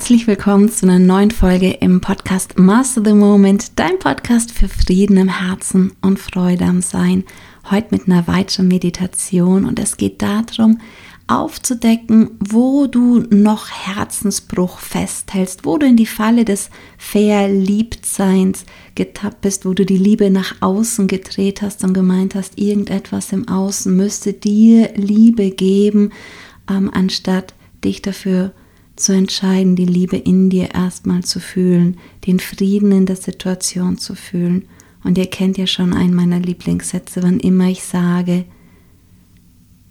Herzlich willkommen zu einer neuen Folge im Podcast Master the Moment, dein Podcast für Frieden im Herzen und Freude am Sein. Heute mit einer weiteren Meditation und es geht darum, aufzudecken, wo du noch Herzensbruch festhältst, wo du in die Falle des Verliebtseins getappt bist, wo du die Liebe nach außen gedreht hast und gemeint hast, irgendetwas im Außen müsste dir Liebe geben, ähm, anstatt dich dafür zu entscheiden, die Liebe in dir erstmal zu fühlen, den Frieden in der Situation zu fühlen. Und ihr kennt ja schon einen meiner Lieblingssätze, wann immer ich sage,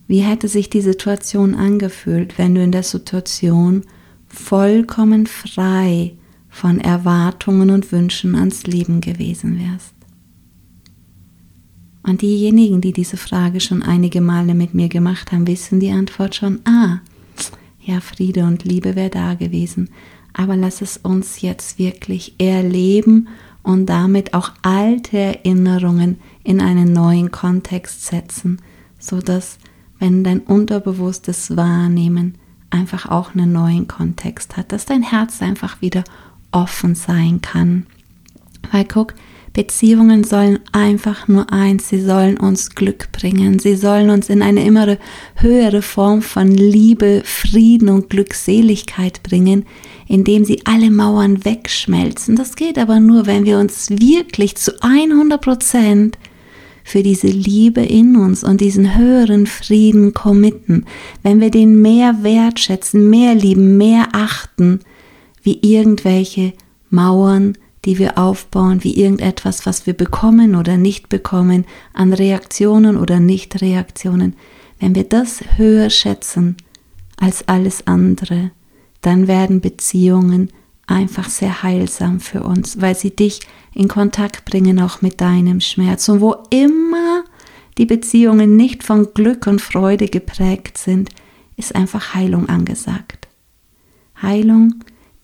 wie hätte sich die Situation angefühlt, wenn du in der Situation vollkommen frei von Erwartungen und Wünschen ans Leben gewesen wärst? Und diejenigen, die diese Frage schon einige Male mit mir gemacht haben, wissen die Antwort schon, ah, ja, Friede und Liebe wäre da gewesen. Aber lass es uns jetzt wirklich erleben und damit auch alte Erinnerungen in einen neuen Kontext setzen, sodass, wenn dein unterbewusstes Wahrnehmen einfach auch einen neuen Kontext hat, dass dein Herz einfach wieder offen sein kann. Weil guck, Beziehungen sollen einfach nur eins, sie sollen uns Glück bringen, sie sollen uns in eine immer höhere Form von Liebe, Frieden und Glückseligkeit bringen, indem sie alle Mauern wegschmelzen. Das geht aber nur, wenn wir uns wirklich zu 100 Prozent für diese Liebe in uns und diesen höheren Frieden committen, wenn wir den mehr wertschätzen, mehr lieben, mehr achten, wie irgendwelche Mauern, die wir aufbauen, wie irgendetwas, was wir bekommen oder nicht bekommen, an Reaktionen oder Nicht-Reaktionen, wenn wir das höher schätzen als alles andere, dann werden Beziehungen einfach sehr heilsam für uns, weil sie dich in Kontakt bringen auch mit deinem Schmerz. Und wo immer die Beziehungen nicht von Glück und Freude geprägt sind, ist einfach Heilung angesagt. Heilung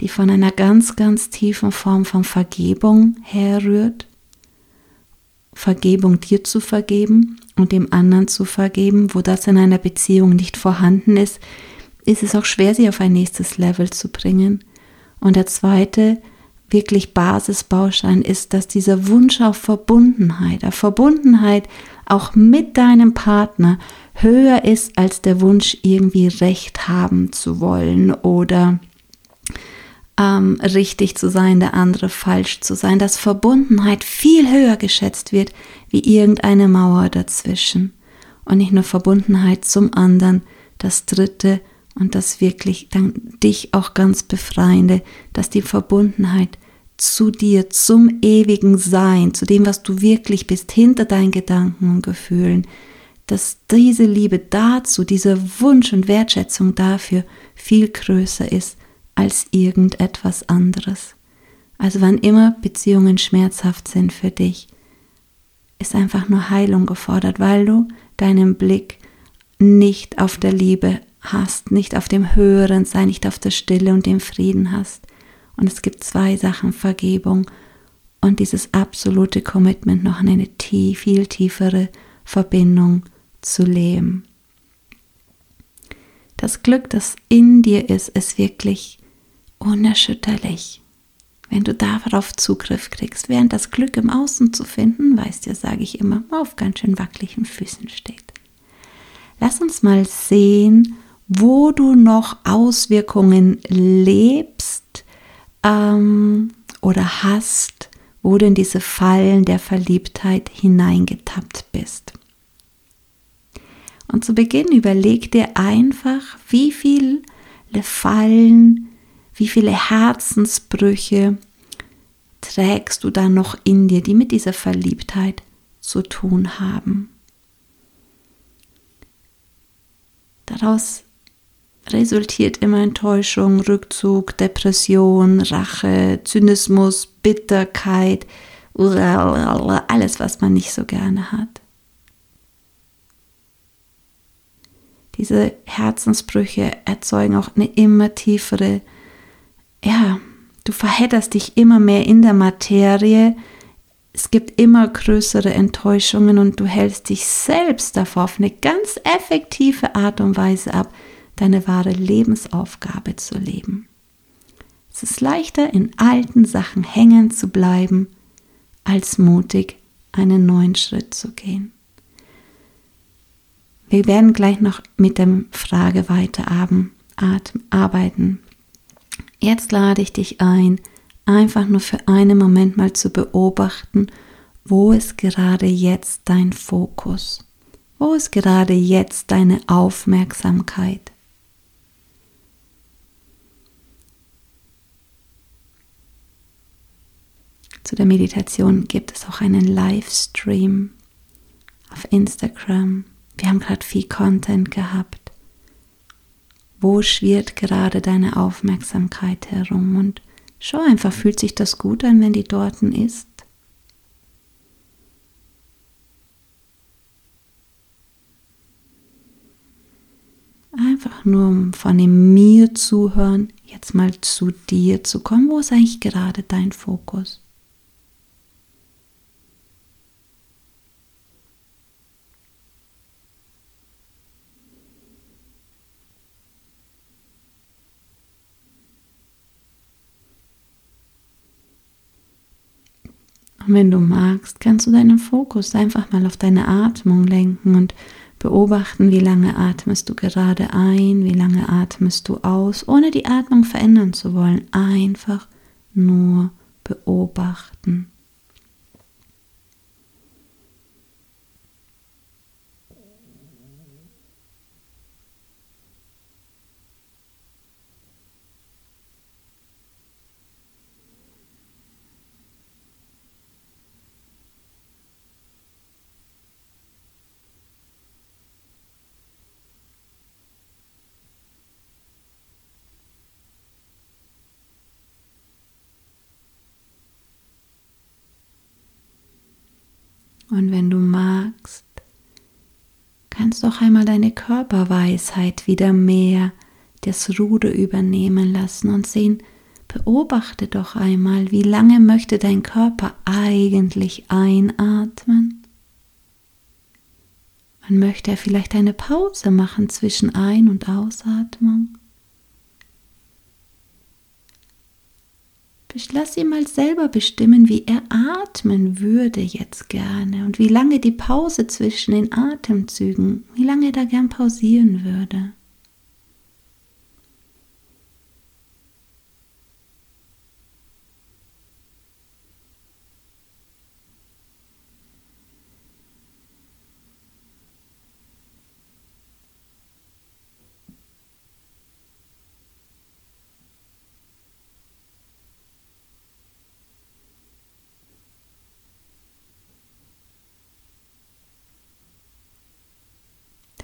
die von einer ganz, ganz tiefen Form von Vergebung herrührt. Vergebung dir zu vergeben und dem anderen zu vergeben, wo das in einer Beziehung nicht vorhanden ist, ist es auch schwer, sie auf ein nächstes Level zu bringen. Und der zweite wirklich Basisbaustein ist, dass dieser Wunsch auf Verbundenheit, auf Verbundenheit auch mit deinem Partner höher ist als der Wunsch, irgendwie Recht haben zu wollen oder ähm, richtig zu sein, der andere falsch zu sein, dass Verbundenheit viel höher geschätzt wird wie irgendeine Mauer dazwischen. Und nicht nur Verbundenheit zum anderen, das dritte und das wirklich dann dich auch ganz befreiende, dass die Verbundenheit zu dir, zum ewigen Sein, zu dem, was du wirklich bist, hinter deinen Gedanken und Gefühlen, dass diese Liebe dazu, dieser Wunsch und Wertschätzung dafür viel größer ist als irgendetwas anderes. Also wann immer Beziehungen schmerzhaft sind für dich, ist einfach nur Heilung gefordert, weil du deinen Blick nicht auf der Liebe hast, nicht auf dem Höheren Sein, nicht auf der Stille und dem Frieden hast. Und es gibt zwei Sachen, Vergebung und dieses absolute Commitment, noch eine tief, viel tiefere Verbindung zu leben. Das Glück, das in dir ist, ist wirklich unerschütterlich. Wenn du darauf Zugriff kriegst, während das Glück im Außen zu finden, weißt du, sage ich immer, auf ganz schön wackeligen Füßen steht. Lass uns mal sehen, wo du noch Auswirkungen lebst ähm, oder hast, wo du in diese Fallen der Verliebtheit hineingetappt bist. Und zu Beginn überleg dir einfach, wie viele Fallen wie viele Herzensbrüche trägst du da noch in dir, die mit dieser Verliebtheit zu tun haben? Daraus resultiert immer Enttäuschung, Rückzug, Depression, Rache, Zynismus, Bitterkeit, alles, was man nicht so gerne hat. Diese Herzensbrüche erzeugen auch eine immer tiefere ja, du verhedderst dich immer mehr in der Materie. Es gibt immer größere Enttäuschungen und du hältst dich selbst davor auf eine ganz effektive Art und Weise ab, deine wahre Lebensaufgabe zu leben. Es ist leichter, in alten Sachen hängen zu bleiben, als mutig einen neuen Schritt zu gehen. Wir werden gleich noch mit der Frage weiter arbeiten. Jetzt lade ich dich ein, einfach nur für einen Moment mal zu beobachten, wo ist gerade jetzt dein Fokus? Wo ist gerade jetzt deine Aufmerksamkeit? Zu der Meditation gibt es auch einen Livestream auf Instagram. Wir haben gerade viel Content gehabt. Wo schwirrt gerade deine Aufmerksamkeit herum? Und schau einfach, fühlt sich das gut an, wenn die dort ist? Einfach nur um von dem Mir zuhören, jetzt mal zu dir zu kommen. Wo ist eigentlich gerade dein Fokus? Und wenn du magst, kannst du deinen Fokus einfach mal auf deine Atmung lenken und beobachten, wie lange atmest du gerade ein, wie lange atmest du aus, ohne die Atmung verändern zu wollen. Einfach nur beobachten. Und wenn du magst, kannst du auch einmal deine Körperweisheit wieder mehr das Ruder übernehmen lassen und sehen, beobachte doch einmal, wie lange möchte dein Körper eigentlich einatmen? Und möchte er vielleicht eine Pause machen zwischen Ein- und Ausatmung? Lass ihn mal selber bestimmen, wie er atmen würde jetzt gerne und wie lange die Pause zwischen den Atemzügen, wie lange er da gern pausieren würde.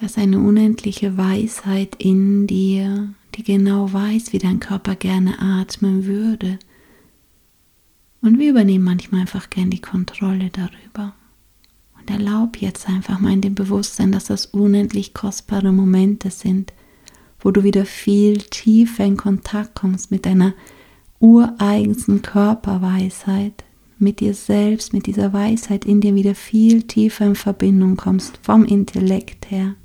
Da ist eine unendliche Weisheit in dir, die genau weiß, wie dein Körper gerne atmen würde. Und wir übernehmen manchmal einfach gern die Kontrolle darüber. Und erlaub jetzt einfach mal in dem Bewusstsein, dass das unendlich kostbare Momente sind, wo du wieder viel tiefer in Kontakt kommst mit deiner ureigensten Körperweisheit, mit dir selbst, mit dieser Weisheit in dir wieder viel tiefer in Verbindung kommst, vom Intellekt her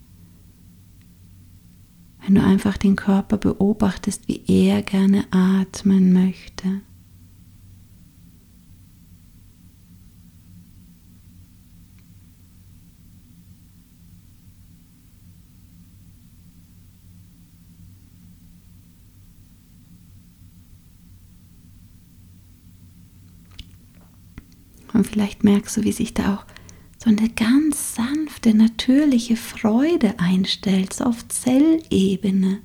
wenn du einfach den Körper beobachtest, wie er gerne atmen möchte. Und vielleicht merkst du, wie sich da auch so eine ganz sanfte, natürliche Freude einstellt, so auf Zellebene.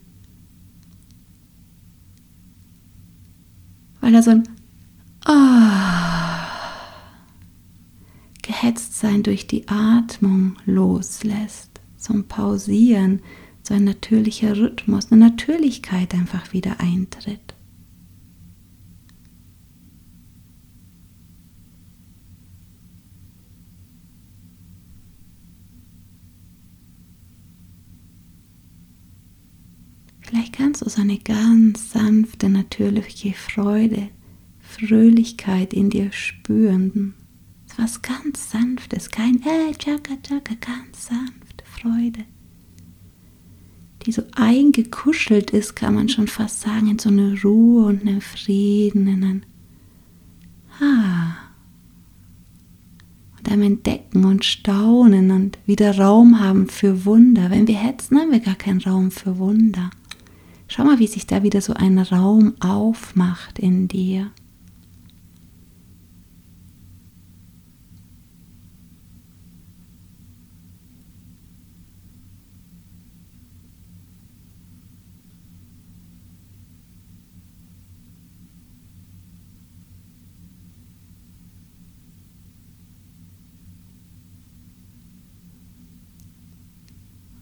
Weil er so ein oh, gehetzt sein durch die Atmung loslässt, so ein Pausieren, so ein natürlicher Rhythmus, eine Natürlichkeit einfach wieder eintritt. Vielleicht kannst du so eine ganz sanfte, natürliche Freude, Fröhlichkeit in dir spüren. Was ganz Sanftes, kein äh, tschakka, tschakka, ganz sanfte Freude. die so eingekuschelt ist, kann man schon fast sagen, in so eine Ruhe und einen Frieden, in ein Ah. Und am Entdecken und Staunen und wieder Raum haben für Wunder. Wenn wir hetzen, haben wir gar keinen Raum für Wunder. Schau mal, wie sich da wieder so ein Raum aufmacht in dir.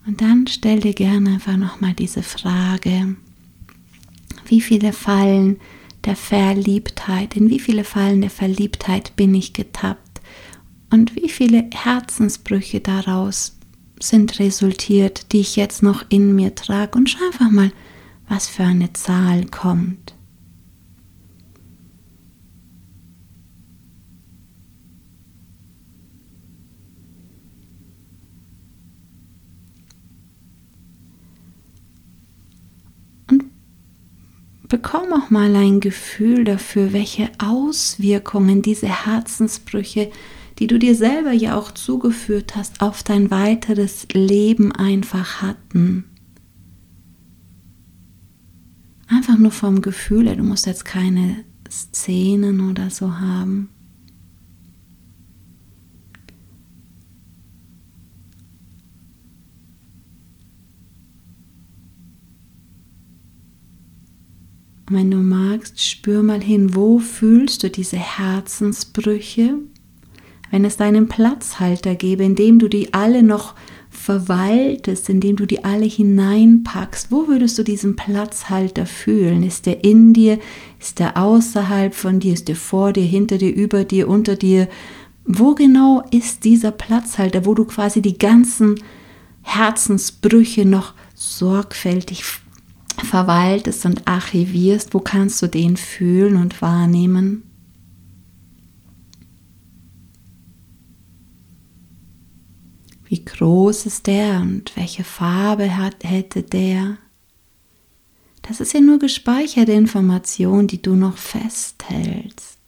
Und dann stell dir gerne einfach nochmal diese Frage, wie viele Fallen der Verliebtheit, in wie viele Fallen der Verliebtheit bin ich getappt und wie viele Herzensbrüche daraus sind resultiert, die ich jetzt noch in mir trage und schau einfach mal, was für eine Zahl kommt. Bekomm auch mal ein Gefühl dafür, welche Auswirkungen diese Herzensbrüche, die du dir selber ja auch zugeführt hast, auf dein weiteres Leben einfach hatten. Einfach nur vom Gefühl, du musst jetzt keine Szenen oder so haben. Und wenn du magst, spür mal hin, wo fühlst du diese Herzensbrüche? Wenn es deinen Platzhalter gäbe, in dem du die alle noch verwaltest, indem du die alle hineinpackst, wo würdest du diesen Platzhalter fühlen? Ist der in dir? Ist der außerhalb von dir? Ist der vor dir, hinter dir, über dir, unter dir? Wo genau ist dieser Platzhalter, wo du quasi die ganzen Herzensbrüche noch sorgfältig verwaltest und archivierst, wo kannst du den fühlen und wahrnehmen? Wie groß ist der und welche Farbe hat, hätte der? Das ist ja nur gespeicherte Information, die du noch festhältst.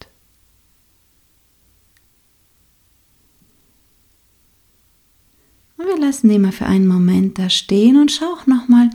Und wir lassen den mal für einen Moment da stehen und schau nochmal,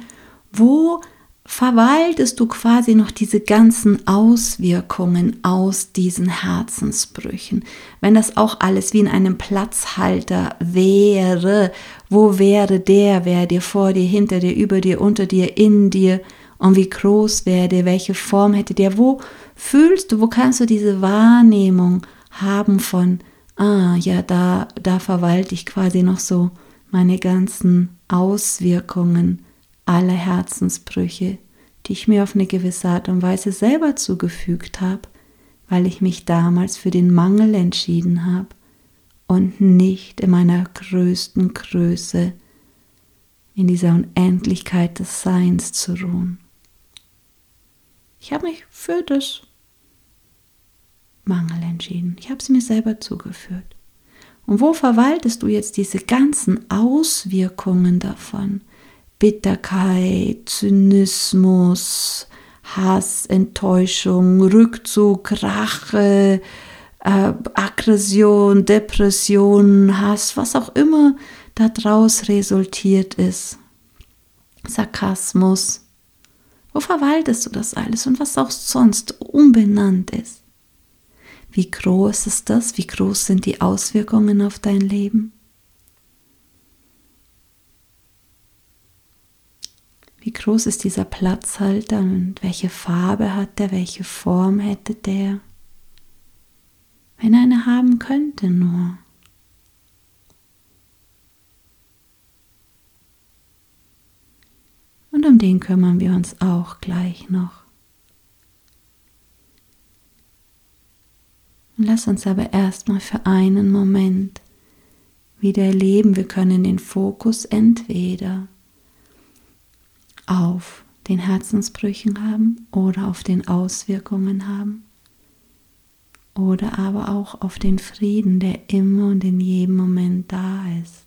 wo verwaltest du quasi noch diese ganzen Auswirkungen aus diesen Herzensbrüchen. Wenn das auch alles wie in einem Platzhalter wäre, wo wäre der, wäre dir vor dir, hinter dir, über dir, unter dir, in dir und wie groß wäre der, welche Form hätte der, wo fühlst du, wo kannst du diese Wahrnehmung haben von, ah ja, da, da verwalte ich quasi noch so meine ganzen Auswirkungen alle Herzensbrüche, die ich mir auf eine gewisse Art und Weise selber zugefügt habe, weil ich mich damals für den Mangel entschieden habe und nicht in meiner größten Größe, in dieser Unendlichkeit des Seins zu ruhen. Ich habe mich für das Mangel entschieden. Ich habe es mir selber zugeführt. Und wo verwaltest du jetzt diese ganzen Auswirkungen davon? Bitterkeit, Zynismus, Hass, Enttäuschung, Rückzug, Rache, äh, Aggression, Depression, Hass, was auch immer daraus resultiert ist. Sarkasmus. Wo verwaltest du das alles und was auch sonst unbenannt ist? Wie groß ist das? Wie groß sind die Auswirkungen auf dein Leben? Wie groß ist dieser Platzhalter und welche Farbe hat der, welche Form hätte der? Wenn er eine haben könnte nur. Und um den kümmern wir uns auch gleich noch. Und lass uns aber erstmal für einen Moment wieder erleben, wir können den Fokus entweder auf den Herzensbrüchen haben oder auf den Auswirkungen haben oder aber auch auf den Frieden, der immer und in jedem Moment da ist,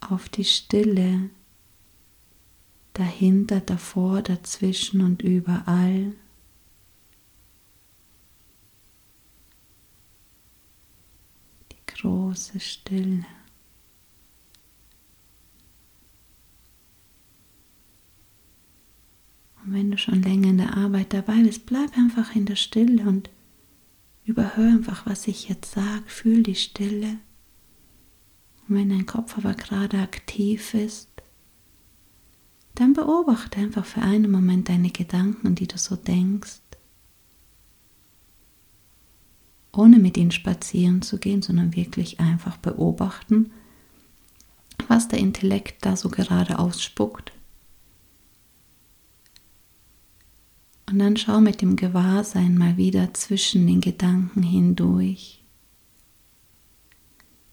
auf die Stille, dahinter, davor, dazwischen und überall. Die große Stille. Und wenn du schon länger in der Arbeit dabei bist, bleib einfach in der Stille und überhör einfach, was ich jetzt sage. Fühl die Stille. Und wenn dein Kopf aber gerade aktiv ist, dann beobachte einfach für einen Moment deine Gedanken, die du so denkst, ohne mit ihnen spazieren zu gehen, sondern wirklich einfach beobachten, was der Intellekt da so gerade ausspuckt. Und dann schau mit dem Gewahrsein mal wieder zwischen den Gedanken hindurch,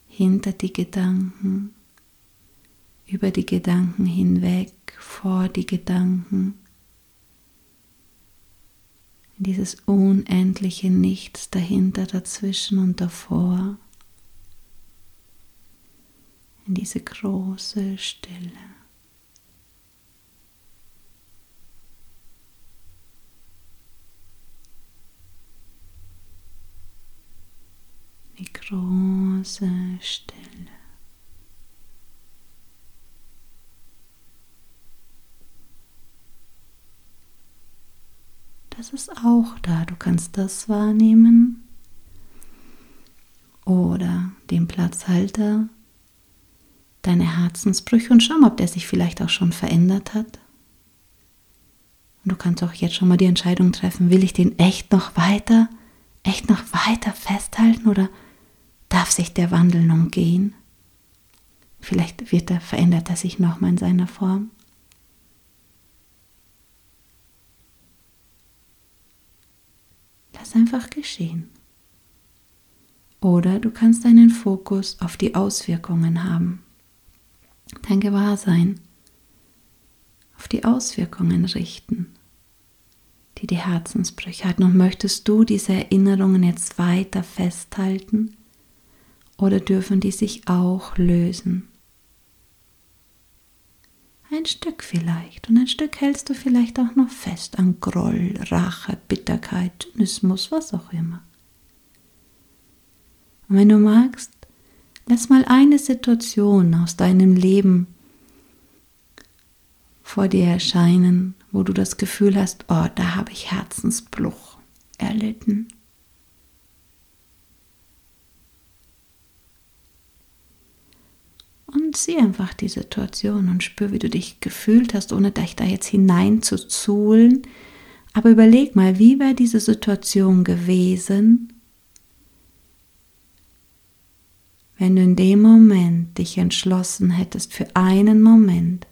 hinter die Gedanken, über die Gedanken hinweg, vor die Gedanken, dieses unendliche Nichts dahinter, dazwischen und davor, in diese große Stille. Die große Stille. Das ist auch da. Du kannst das wahrnehmen oder den Platzhalter, deine Herzensbrüche und schau mal, ob der sich vielleicht auch schon verändert hat. Und du kannst auch jetzt schon mal die Entscheidung treffen, will ich den echt noch weiter, echt noch weiter festhalten oder darf sich der Wandel nun gehen? Vielleicht wird er, verändert er sich nochmal in seiner Form. Lass einfach geschehen. Oder du kannst deinen Fokus auf die Auswirkungen haben. Dein Gewahrsein auf die Auswirkungen richten, die die Herzensbrüche hatten. Und möchtest du diese Erinnerungen jetzt weiter festhalten oder dürfen die sich auch lösen? Ein Stück vielleicht. Und ein Stück hältst du vielleicht auch noch fest an Groll, Rache, Bitterkeit, Zynismus, was auch immer. Und wenn du magst, lass mal eine Situation aus deinem Leben vor dir erscheinen, wo du das Gefühl hast, oh, da habe ich Herzensbruch erlitten. Und sieh einfach die Situation und spür, wie du dich gefühlt hast, ohne dich da jetzt hinein zu zuhlen. Aber überleg mal, wie wäre diese Situation gewesen, wenn du in dem Moment dich entschlossen hättest, für einen Moment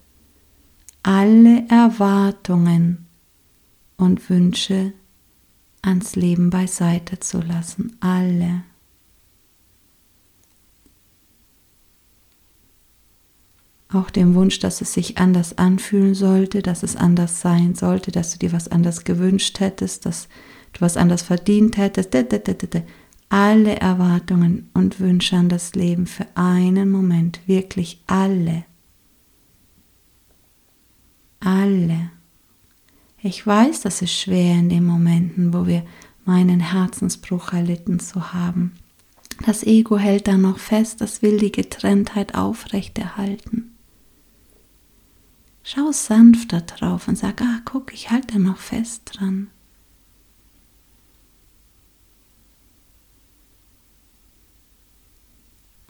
alle Erwartungen und Wünsche ans Leben beiseite zu lassen. Alle. Auch dem Wunsch, dass es sich anders anfühlen sollte, dass es anders sein sollte, dass du dir was anders gewünscht hättest, dass du was anders verdient hättest. Alle Erwartungen und Wünsche an das Leben für einen Moment, wirklich alle. Alle. Ich weiß, das ist schwer in den Momenten, wo wir meinen Herzensbruch erlitten zu haben. Das Ego hält da noch fest, das will die Getrenntheit aufrechterhalten. Schau sanfter drauf und sag, ah, guck, ich halte noch fest dran.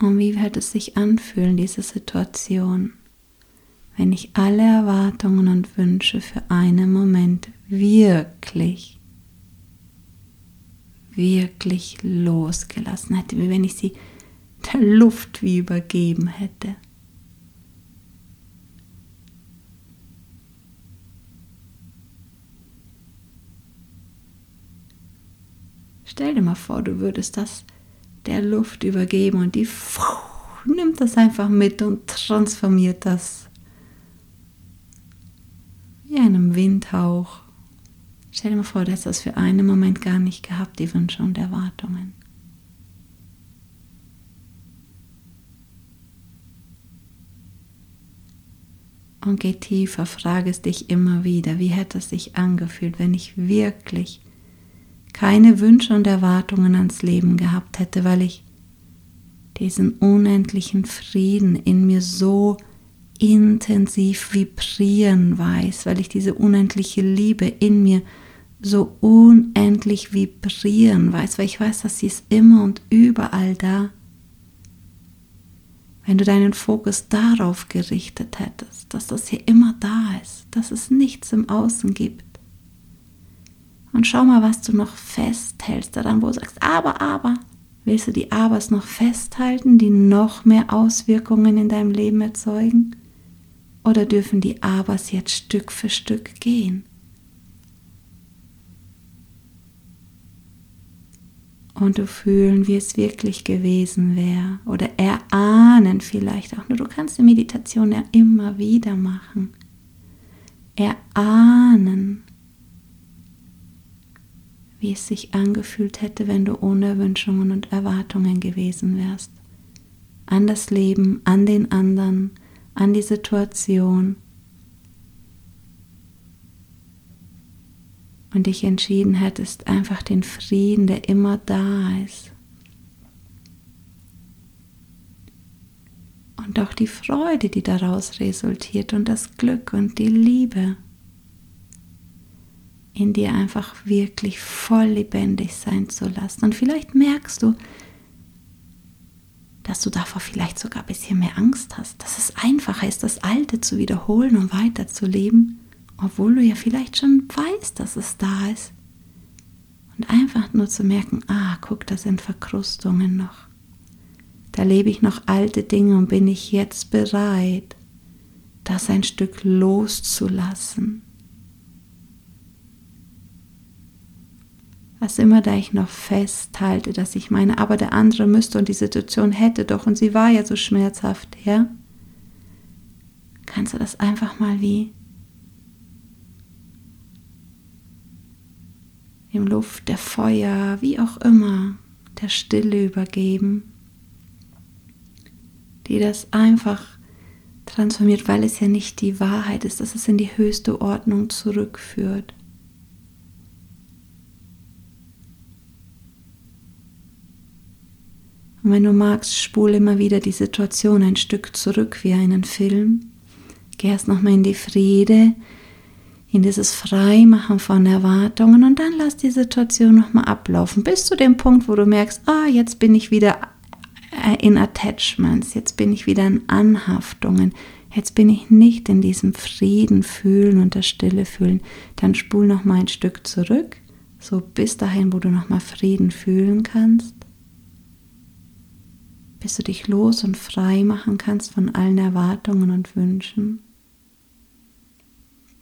Und wie wird es sich anfühlen, diese Situation, wenn ich alle Erwartungen und Wünsche für einen Moment wirklich, wirklich losgelassen hätte, wie wenn ich sie der Luft wie übergeben hätte. Stell dir mal vor, du würdest das der Luft übergeben und die nimmt das einfach mit und transformiert das wie einem Windhauch. Stell dir mal vor, du hast das für einen Moment gar nicht gehabt, die Wünsche und Erwartungen. Und geh tiefer, frage es dich immer wieder, wie hätte es sich angefühlt, wenn ich wirklich keine Wünsche und Erwartungen ans Leben gehabt hätte, weil ich diesen unendlichen Frieden in mir so intensiv vibrieren weiß, weil ich diese unendliche Liebe in mir so unendlich vibrieren weiß, weil ich weiß, dass sie ist immer und überall da. Wenn du deinen Fokus darauf gerichtet hättest, dass das hier immer da ist, dass es nichts im Außen gibt. Und schau mal, was du noch festhältst daran, wo du sagst, aber, aber, willst du die Abers noch festhalten, die noch mehr Auswirkungen in deinem Leben erzeugen? Oder dürfen die Abers jetzt Stück für Stück gehen? Und du fühlen, wie es wirklich gewesen wäre. Oder erahnen vielleicht auch nur. Du kannst die Meditation ja immer wieder machen. Erahnen, wie es sich angefühlt hätte, wenn du ohne Wünschungen und Erwartungen gewesen wärst. An das Leben, an den anderen, an die Situation und dich entschieden hättest, einfach den Frieden, der immer da ist. Und auch die Freude, die daraus resultiert und das Glück und die Liebe in dir einfach wirklich voll lebendig sein zu lassen. Und vielleicht merkst du, dass du davor vielleicht sogar ein bisschen mehr Angst hast, dass es einfacher ist, das Alte zu wiederholen und weiterzuleben, obwohl du ja vielleicht schon weißt, dass es da ist. Und einfach nur zu merken, ah, guck, da sind Verkrustungen noch. Da lebe ich noch alte Dinge und bin ich jetzt bereit, das ein Stück loszulassen. Was immer da ich noch festhalte, dass ich meine, aber der andere müsste und die Situation hätte doch und sie war ja so schmerzhaft, ja? Kannst du das einfach mal wie im Luft, der Feuer, wie auch immer, der Stille übergeben, die das einfach transformiert, weil es ja nicht die Wahrheit ist, dass es in die höchste Ordnung zurückführt. Und wenn du magst, spule immer wieder die Situation ein Stück zurück wie einen Film. Geh erst nochmal in die Friede, in dieses Freimachen von Erwartungen und dann lass die Situation nochmal ablaufen, bis zu dem Punkt, wo du merkst, ah, jetzt bin ich wieder äh, in Attachments, jetzt bin ich wieder in Anhaftungen, jetzt bin ich nicht in diesem Frieden fühlen und der Stille fühlen. Dann spul nochmal ein Stück zurück, so bis dahin, wo du nochmal Frieden fühlen kannst bis du dich los und frei machen kannst von allen Erwartungen und Wünschen.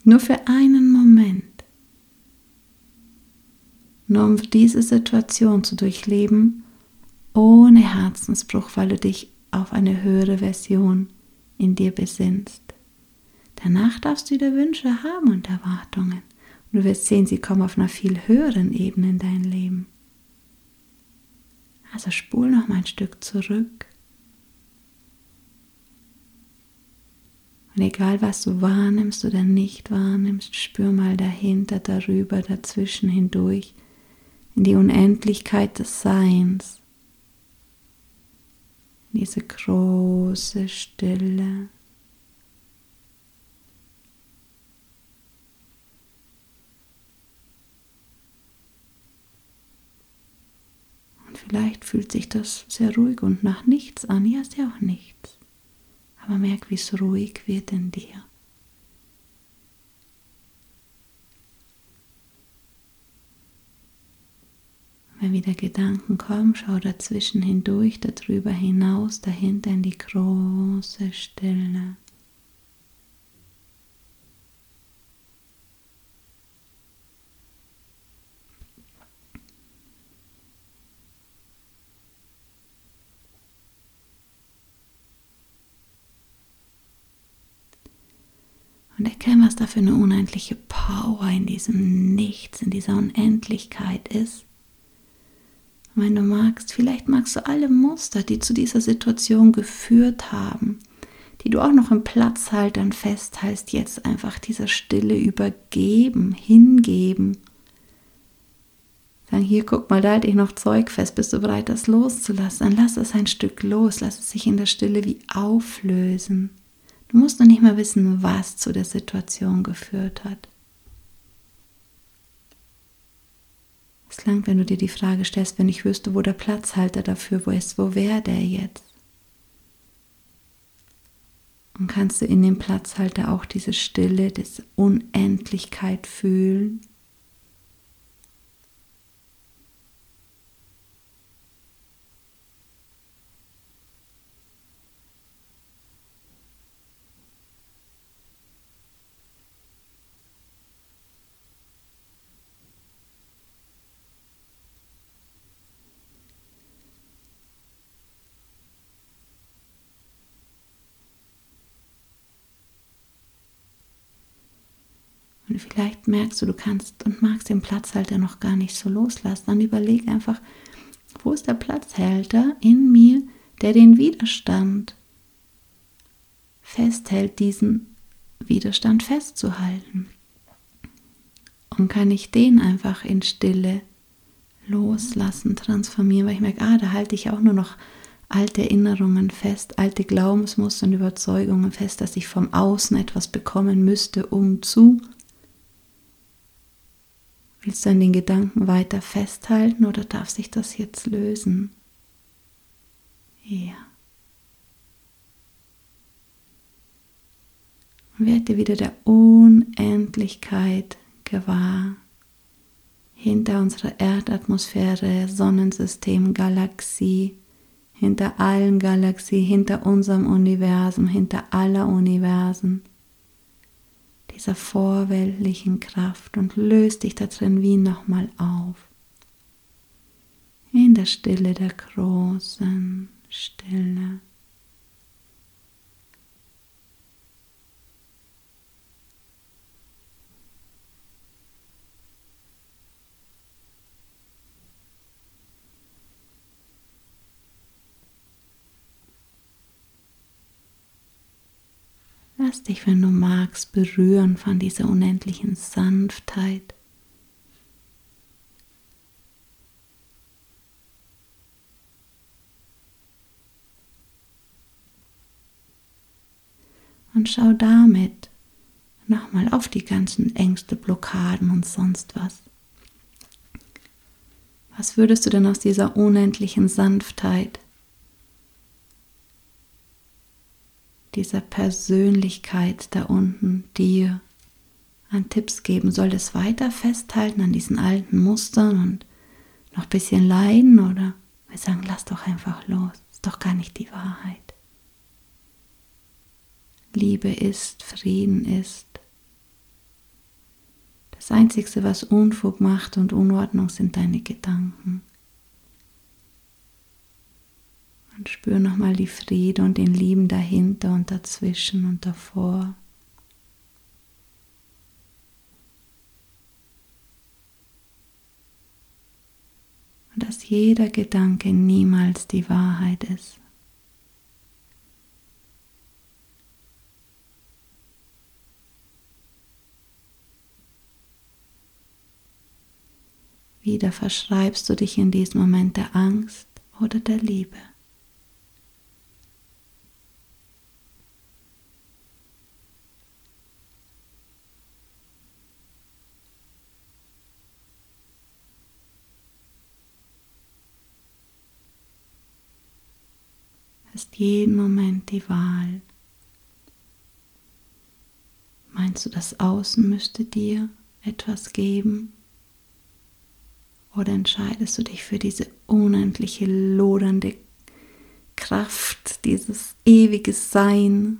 Nur für einen Moment. Nur um diese Situation zu durchleben, ohne Herzensbruch, weil du dich auf eine höhere Version in dir besinnst. Danach darfst du wieder Wünsche haben und Erwartungen. Und du wirst sehen, sie kommen auf einer viel höheren Ebene in dein Leben. Also spul noch mal ein Stück zurück. Und egal was du wahrnimmst oder nicht wahrnimmst, spür mal dahinter, darüber, dazwischen hindurch, in die Unendlichkeit des Seins, in diese große Stille. Vielleicht fühlt sich das sehr ruhig und nach nichts an. Ja, ist ja auch nichts. Aber merk, wie es ruhig wird in dir. Wenn wieder Gedanken kommen, schau dazwischen hindurch, darüber hinaus, dahinter in die große Stille. Und erkenne, was da für eine unendliche Power in diesem Nichts, in dieser Unendlichkeit ist. Und wenn du magst, vielleicht magst du alle Muster, die zu dieser Situation geführt haben, die du auch noch im Platzhaltern festhältst, jetzt einfach dieser Stille übergeben, hingeben. Sagen, hier guck mal, da halte ich noch Zeug fest, bist du bereit, das loszulassen? Dann lass es ein Stück los, lass es sich in der Stille wie auflösen. Du musst noch nicht mal wissen, was zu der Situation geführt hat. Es langt, wenn du dir die Frage stellst, wenn ich wüsste, wo der Platzhalter dafür wo ist, wo wäre der jetzt? Und kannst du in dem Platzhalter auch diese Stille, diese Unendlichkeit fühlen? Vielleicht merkst du, du kannst und magst den Platzhalter noch gar nicht so loslassen. Dann überleg einfach, wo ist der Platzhalter in mir, der den Widerstand festhält, diesen Widerstand festzuhalten. Und kann ich den einfach in Stille loslassen, transformieren, weil ich merke, ah, da halte ich auch nur noch alte Erinnerungen fest, alte Glaubensmuster und Überzeugungen fest, dass ich vom Außen etwas bekommen müsste, um zu Willst du an den Gedanken weiter festhalten oder darf sich das jetzt lösen? Ja. Und werde wieder der Unendlichkeit gewahr. Hinter unserer Erdatmosphäre, Sonnensystem, Galaxie, hinter allen Galaxien, hinter unserem Universum, hinter aller Universen dieser vorweltlichen Kraft und löst dich da drin wie nochmal auf. In der Stille der großen Stille. Lass dich, wenn du magst, berühren von dieser unendlichen Sanftheit. Und schau damit nochmal auf die ganzen Ängste, Blockaden und sonst was. Was würdest du denn aus dieser unendlichen Sanftheit dieser Persönlichkeit da unten dir an Tipps geben? Soll es weiter festhalten an diesen alten Mustern und noch ein bisschen leiden oder wir sagen, lass doch einfach los, ist doch gar nicht die Wahrheit. Liebe ist, Frieden ist. Das Einzige, was Unfug macht und Unordnung, sind deine Gedanken. Und spür nochmal die Friede und den Lieben dahinter und dazwischen und davor. Und dass jeder Gedanke niemals die Wahrheit ist. Wieder verschreibst du dich in diesem Moment der Angst oder der Liebe. hast jeden Moment die Wahl. Meinst du, das Außen müsste dir etwas geben? Oder entscheidest du dich für diese unendliche, lodernde Kraft, dieses ewige Sein?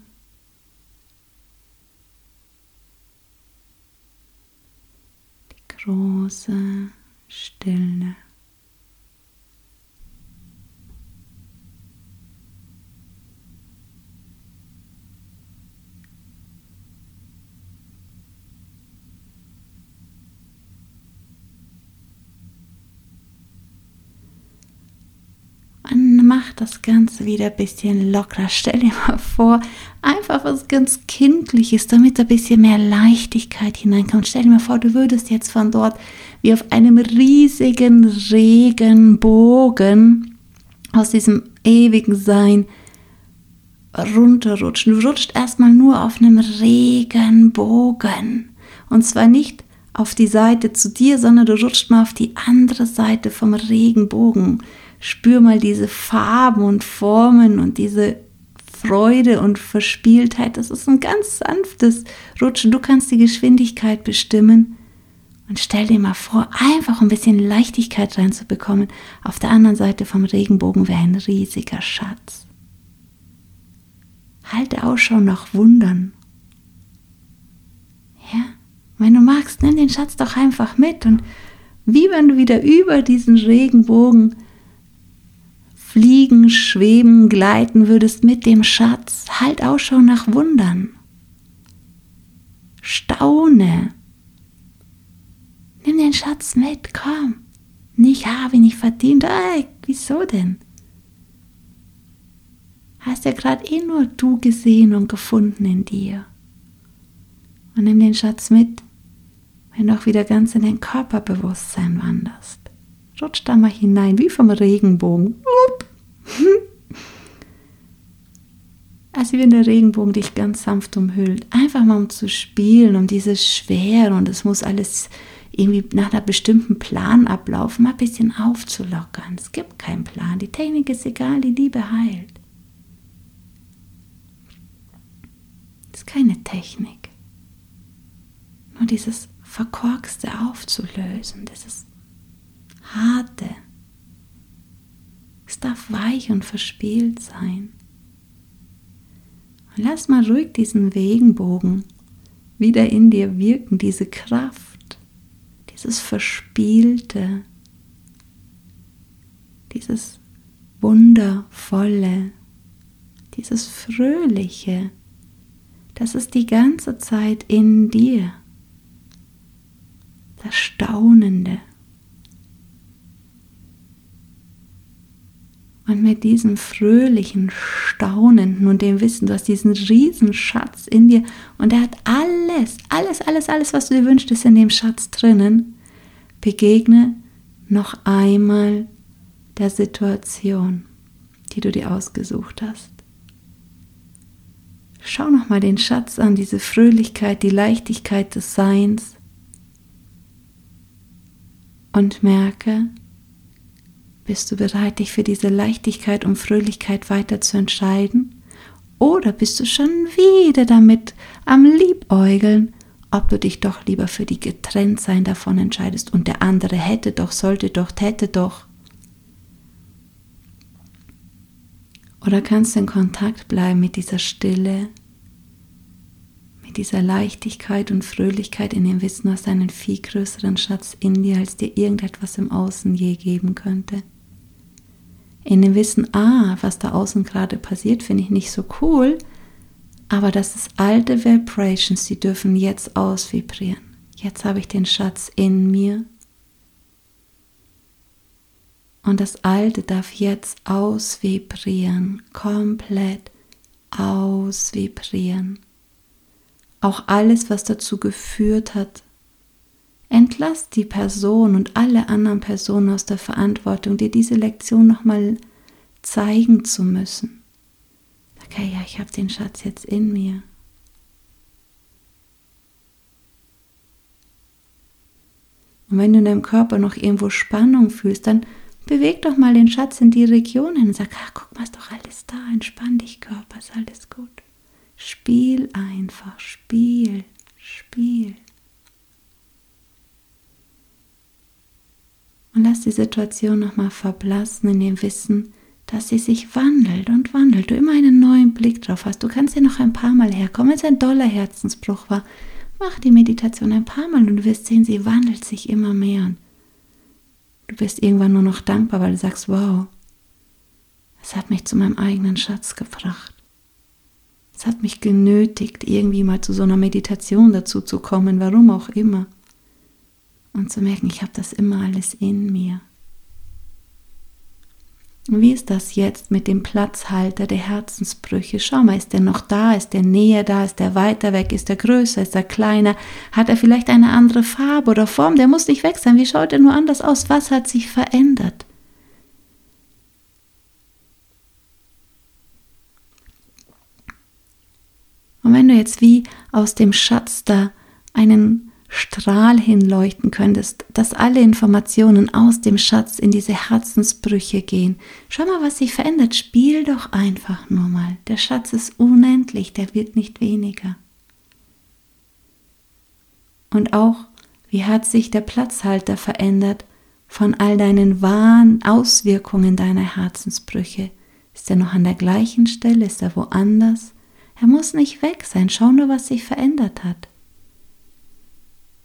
Die große Stille. Das Ganze wieder ein bisschen lockerer. Stell dir mal vor, einfach was ganz Kindliches, damit ein bisschen mehr Leichtigkeit hineinkommt. Stell dir mal vor, du würdest jetzt von dort wie auf einem riesigen Regenbogen aus diesem ewigen Sein runterrutschen. Du rutscht erstmal nur auf einem Regenbogen. Und zwar nicht auf die Seite zu dir, sondern du rutscht mal auf die andere Seite vom Regenbogen. Spür mal diese Farben und Formen und diese Freude und Verspieltheit. Das ist ein ganz sanftes Rutschen. Du kannst die Geschwindigkeit bestimmen. Und stell dir mal vor, einfach ein bisschen Leichtigkeit reinzubekommen. Auf der anderen Seite vom Regenbogen wäre ein riesiger Schatz. Halte Ausschau nach Wundern. Ja, wenn du magst, nimm den Schatz doch einfach mit und wie wenn du wieder über diesen Regenbogen fliegen, schweben, gleiten würdest mit dem Schatz. Halt Ausschau nach Wundern. Staune. Nimm den Schatz mit, komm. Nicht habe ich nicht verdient. Ey, wieso denn? Hast ja gerade eh nur du gesehen und gefunden in dir. Und nimm den Schatz mit, wenn du auch wieder ganz in dein Körperbewusstsein wanderst. Rutsch da mal hinein, wie vom Regenbogen. Also wie wenn der Regenbogen dich ganz sanft umhüllt. Einfach mal um zu spielen, um dieses Schwer und es muss alles irgendwie nach einer bestimmten Plan ablaufen, mal ein bisschen aufzulockern. Es gibt keinen Plan. Die Technik ist egal, die Liebe heilt. Es ist keine Technik. Nur dieses Verkorkste aufzulösen, dieses Harte. Es darf weich und verspielt sein. Lass mal ruhig diesen Regenbogen wieder in dir wirken, diese Kraft, dieses Verspielte, dieses Wundervolle, dieses Fröhliche, das ist die ganze Zeit in dir, das Staunende, Und mit diesem fröhlichen, staunenden und dem Wissen, du hast diesen riesen Schatz in dir und er hat alles, alles, alles, alles, was du dir wünschst, ist in dem Schatz drinnen. Begegne noch einmal der Situation, die du dir ausgesucht hast. Schau noch mal den Schatz an, diese Fröhlichkeit, die Leichtigkeit des Seins und merke, bist du bereit, dich für diese Leichtigkeit und Fröhlichkeit weiter zu entscheiden? Oder bist du schon wieder damit am Liebäugeln, ob du dich doch lieber für die Getrenntsein davon entscheidest und der andere hätte doch, sollte doch, täte doch? Oder kannst du in Kontakt bleiben mit dieser Stille, mit dieser Leichtigkeit und Fröhlichkeit in dem Wissen, du einen viel größeren Schatz in dir, als dir irgendetwas im Außen je geben könnte? In dem Wissen, ah, was da außen gerade passiert, finde ich nicht so cool, aber das ist alte Vibrations, die dürfen jetzt ausvibrieren. Jetzt habe ich den Schatz in mir und das Alte darf jetzt ausvibrieren, komplett ausvibrieren. Auch alles, was dazu geführt hat, Entlass die Person und alle anderen Personen aus der Verantwortung, dir diese Lektion nochmal zeigen zu müssen. Okay, ja, ich habe den Schatz jetzt in mir. Und wenn du in deinem Körper noch irgendwo Spannung fühlst, dann beweg doch mal den Schatz in die Region hin und sag, ah, guck mal, ist doch alles da, entspann dich Körper, ist alles gut. Spiel einfach, spiel, spiel. Und lass die Situation nochmal verblassen in dem Wissen, dass sie sich wandelt und wandelt. Du immer einen neuen Blick drauf hast. Du kannst ja noch ein paar Mal herkommen. Wenn es ein doller Herzensbruch war, mach die Meditation ein paar Mal und du wirst sehen, sie wandelt sich immer mehr. Und du bist irgendwann nur noch dankbar, weil du sagst, wow, es hat mich zu meinem eigenen Schatz gebracht. Es hat mich genötigt, irgendwie mal zu so einer Meditation dazu zu kommen, warum auch immer und zu merken, ich habe das immer alles in mir. Wie ist das jetzt mit dem Platzhalter der Herzensbrüche? Schau mal, ist der noch da? Ist der näher da? Ist der weiter weg? Ist der größer? Ist er kleiner? Hat er vielleicht eine andere Farbe oder Form? Der muss nicht weg sein. Wie schaut er nur anders aus? Was hat sich verändert? Und wenn du jetzt wie aus dem Schatz da einen Strahl hinleuchten könntest, dass alle Informationen aus dem Schatz in diese Herzensbrüche gehen. Schau mal, was sich verändert. Spiel doch einfach nur mal. Der Schatz ist unendlich, der wird nicht weniger. Und auch, wie hat sich der Platzhalter verändert von all deinen wahren Auswirkungen deiner Herzensbrüche? Ist er noch an der gleichen Stelle? Ist er woanders? Er muss nicht weg sein. Schau nur, was sich verändert hat.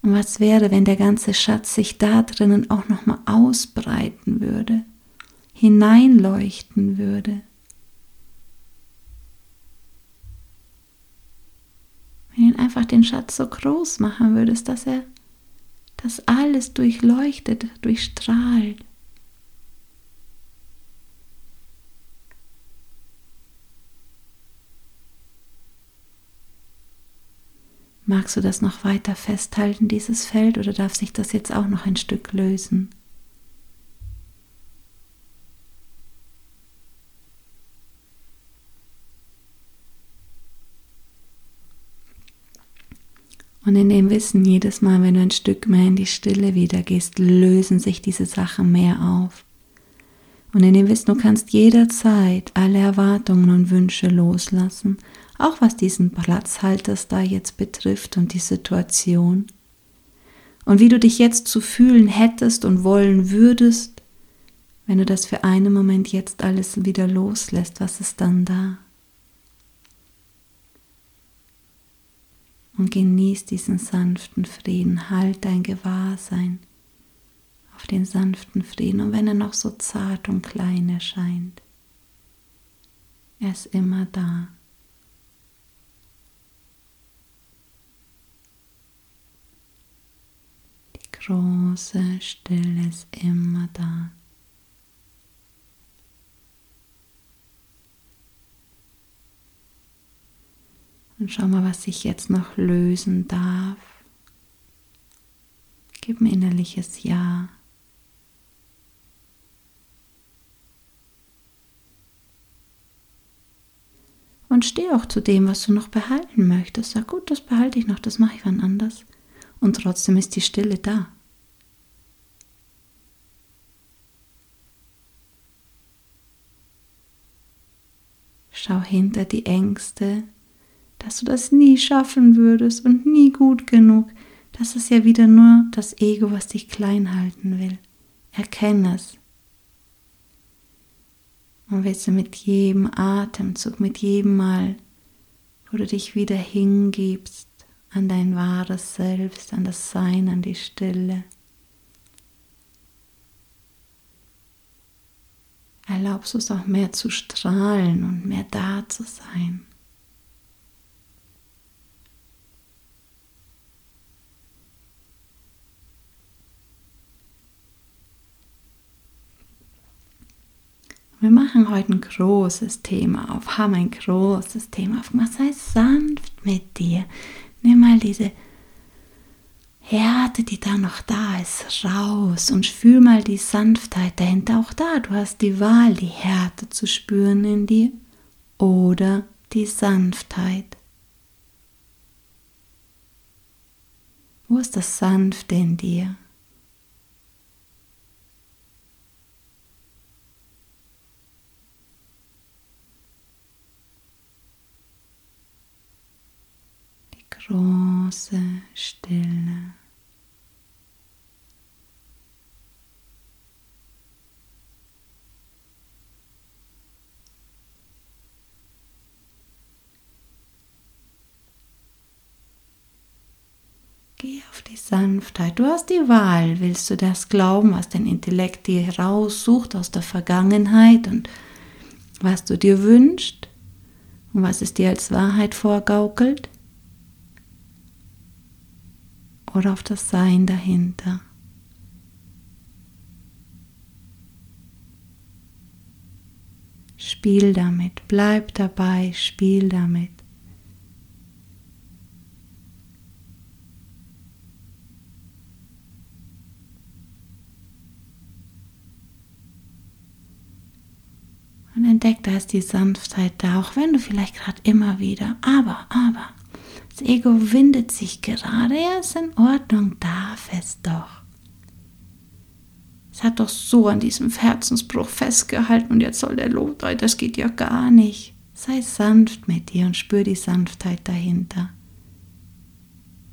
Und was wäre, wenn der ganze Schatz sich da drinnen auch nochmal ausbreiten würde, hineinleuchten würde? Wenn du einfach den Schatz so groß machen würdest, dass er das alles durchleuchtet, durchstrahlt. Magst du das noch weiter festhalten, dieses Feld, oder darf sich das jetzt auch noch ein Stück lösen? Und in dem Wissen, jedes Mal, wenn du ein Stück mehr in die Stille wieder gehst, lösen sich diese Sachen mehr auf. Und in dem Wissen, du kannst jederzeit alle Erwartungen und Wünsche loslassen auch was diesen Platzhalters da jetzt betrifft und die Situation. Und wie du dich jetzt zu fühlen hättest und wollen würdest, wenn du das für einen Moment jetzt alles wieder loslässt, was ist dann da? Und genieß diesen sanften Frieden, halt dein Gewahrsein auf den sanften Frieden. Und wenn er noch so zart und klein erscheint, er ist immer da. Große Stille ist immer da. Und schau mal, was sich jetzt noch lösen darf. Gib ein innerliches Ja. Und steh auch zu dem, was du noch behalten möchtest. Sag gut, das behalte ich noch, das mache ich wann anders. Und trotzdem ist die Stille da. Schau hinter die Ängste, dass du das nie schaffen würdest und nie gut genug. Das ist ja wieder nur das Ego, was dich klein halten will. Erkenne es. Und wisse mit jedem Atemzug, mit jedem Mal, wo du dich wieder hingibst an dein wahres Selbst, an das Sein, an die Stille, erlaubst du es auch mehr zu strahlen und mehr da zu sein. Wir machen heute ein großes Thema auf, haben ein großes Thema auf. Sei sanft mit dir. Nimm mal diese Härte, die da noch da ist, raus und fühl mal die Sanftheit dahinter. Auch da, du hast die Wahl, die Härte zu spüren in dir oder die Sanftheit. Wo ist das Sanfte in dir? Große Stille. Geh auf die Sanftheit. Du hast die Wahl. Willst du das glauben, was dein Intellekt dir heraussucht aus der Vergangenheit und was du dir wünschst und was es dir als Wahrheit vorgaukelt? Oder auf das Sein dahinter. spiel damit, bleib dabei, spiel damit. Und entdeck, da ist die Sanftheit da, auch wenn du vielleicht gerade immer wieder, aber, aber, das Ego windet sich gerade, ist in Ordnung, darf es doch. Es hat doch so an diesem Herzensbruch festgehalten und jetzt soll der los, das geht ja gar nicht. Sei sanft mit dir und spür die Sanftheit dahinter.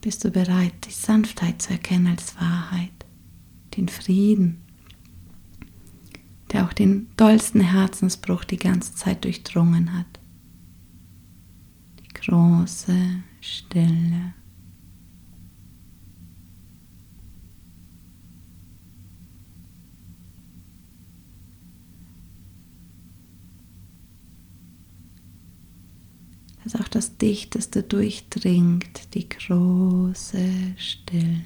Bist du bereit, die Sanftheit zu erkennen als Wahrheit, den Frieden, der auch den dollsten Herzensbruch die ganze Zeit durchdrungen hat? Die große Stille. dass auch das Dichteste durchdringt, die große Stille.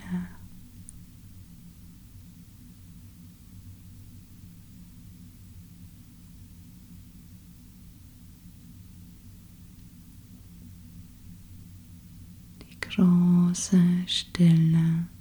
Die große Stille.